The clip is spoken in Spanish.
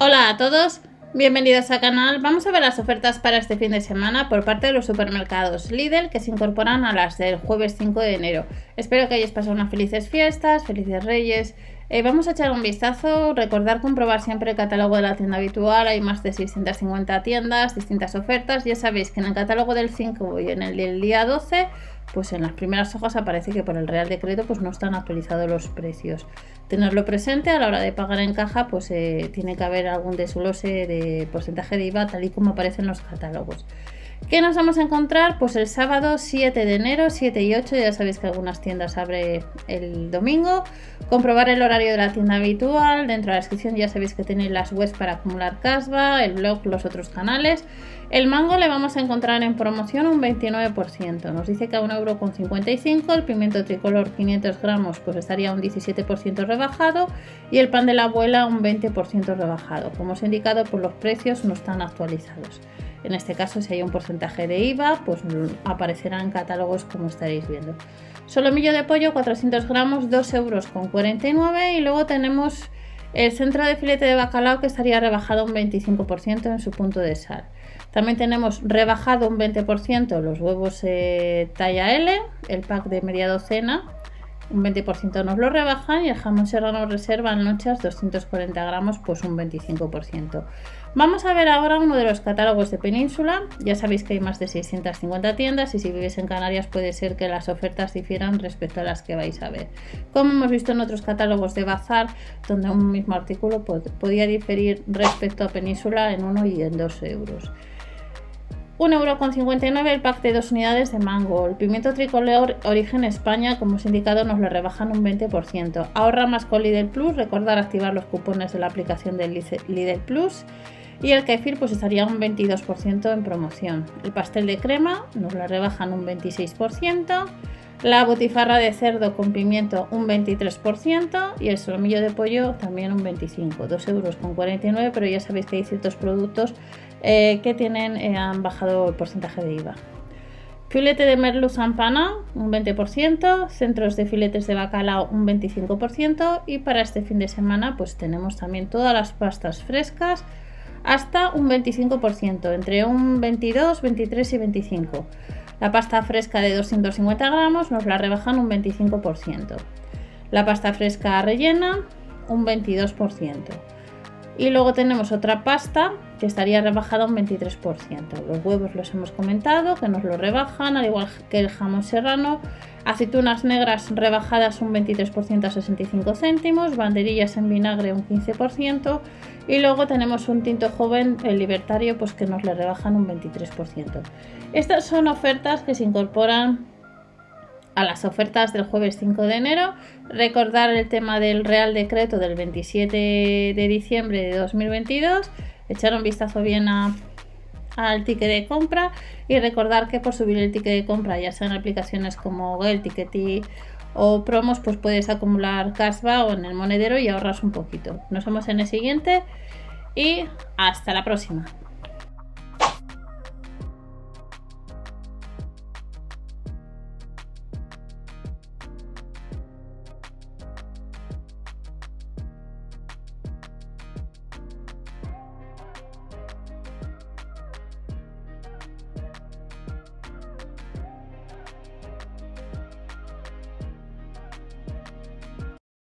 Hola a todos, bienvenidos al canal. Vamos a ver las ofertas para este fin de semana por parte de los supermercados Lidl que se incorporan a las del jueves 5 de enero. Espero que hayáis pasado unas felices fiestas, felices reyes. Eh, vamos a echar un vistazo, recordar comprobar siempre el catálogo de la tienda habitual, hay más de 650 tiendas, distintas ofertas, ya sabéis que en el catálogo del 5 y en el del día 12 pues en las primeras hojas aparece que por el Real Decreto pues no están actualizados los precios. Tenerlo presente a la hora de pagar en caja, pues eh, tiene que haber algún desglose de porcentaje de IVA tal y como aparece en los catálogos. ¿Qué nos vamos a encontrar? Pues el sábado 7 de enero, 7 y 8, ya sabéis que algunas tiendas abre el domingo. Comprobar el horario de la tienda habitual. Dentro de la descripción ya sabéis que tenéis las webs para acumular casva, el blog, los otros canales. El mango le vamos a encontrar en promoción un 29%. Nos dice que a 1,55€. El pimiento tricolor 500 gramos pues estaría un 17% rebajado. Y el pan de la abuela un 20% rebajado. Como os he indicado, pues los precios no están actualizados. En este caso, si hay un porcentaje de IVA, pues aparecerán catálogos como estaréis viendo. Solomillo de pollo, 400 gramos, 2 euros con 49. Y luego tenemos el centro de filete de bacalao que estaría rebajado un 25% en su punto de sal. También tenemos rebajado un 20% los huevos eh, talla L, el pack de media docena, un 20% nos lo rebajan y el jamón serrano reserva en lonchas 240 gramos, pues un 25%. Vamos a ver ahora uno de los catálogos de Península. Ya sabéis que hay más de 650 tiendas y si vives en Canarias puede ser que las ofertas difieran respecto a las que vais a ver. Como hemos visto en otros catálogos de Bazar, donde un mismo artículo podía diferir respecto a Península en 1 y en 2 euros. 1,59€ el pack de dos unidades de mango. El pimiento tricolor origen España, como os indicado, nos lo rebajan un 20%. Ahorra más con Lidl Plus, recordar activar los cupones de la aplicación de Lidl Plus. Y el kefir pues estaría un 22% en promoción. El pastel de crema nos lo rebajan un 26%. La botifarra de cerdo con pimiento un 23% y el solomillo de pollo también un 25%, 2 euros con 49, pero ya sabéis que hay ciertos productos eh, que tienen, eh, han bajado el porcentaje de IVA. Filete de merluz ampana un 20%, centros de filetes de bacalao un 25% y para este fin de semana pues tenemos también todas las pastas frescas hasta un 25%, entre un 22, 23 y 25%. La pasta fresca de 250 gramos nos la rebajan un 25%. La pasta fresca rellena un 22%. Y luego tenemos otra pasta que estaría rebajada un 23%. Los huevos los hemos comentado, que nos lo rebajan, al igual que el jamón serrano. Aceitunas negras rebajadas un 23% a 65 céntimos, banderillas en vinagre un 15% y luego tenemos un tinto joven, el libertario, pues que nos le rebajan un 23%. Estas son ofertas que se incorporan a las ofertas del jueves 5 de enero. Recordar el tema del Real Decreto del 27 de diciembre de 2022. Echar un vistazo bien al ticket de compra y recordar que por subir el ticket de compra, ya sean aplicaciones como el Tickety o promos, pues puedes acumular cashback o en el monedero y ahorras un poquito. Nos vemos en el siguiente y hasta la próxima.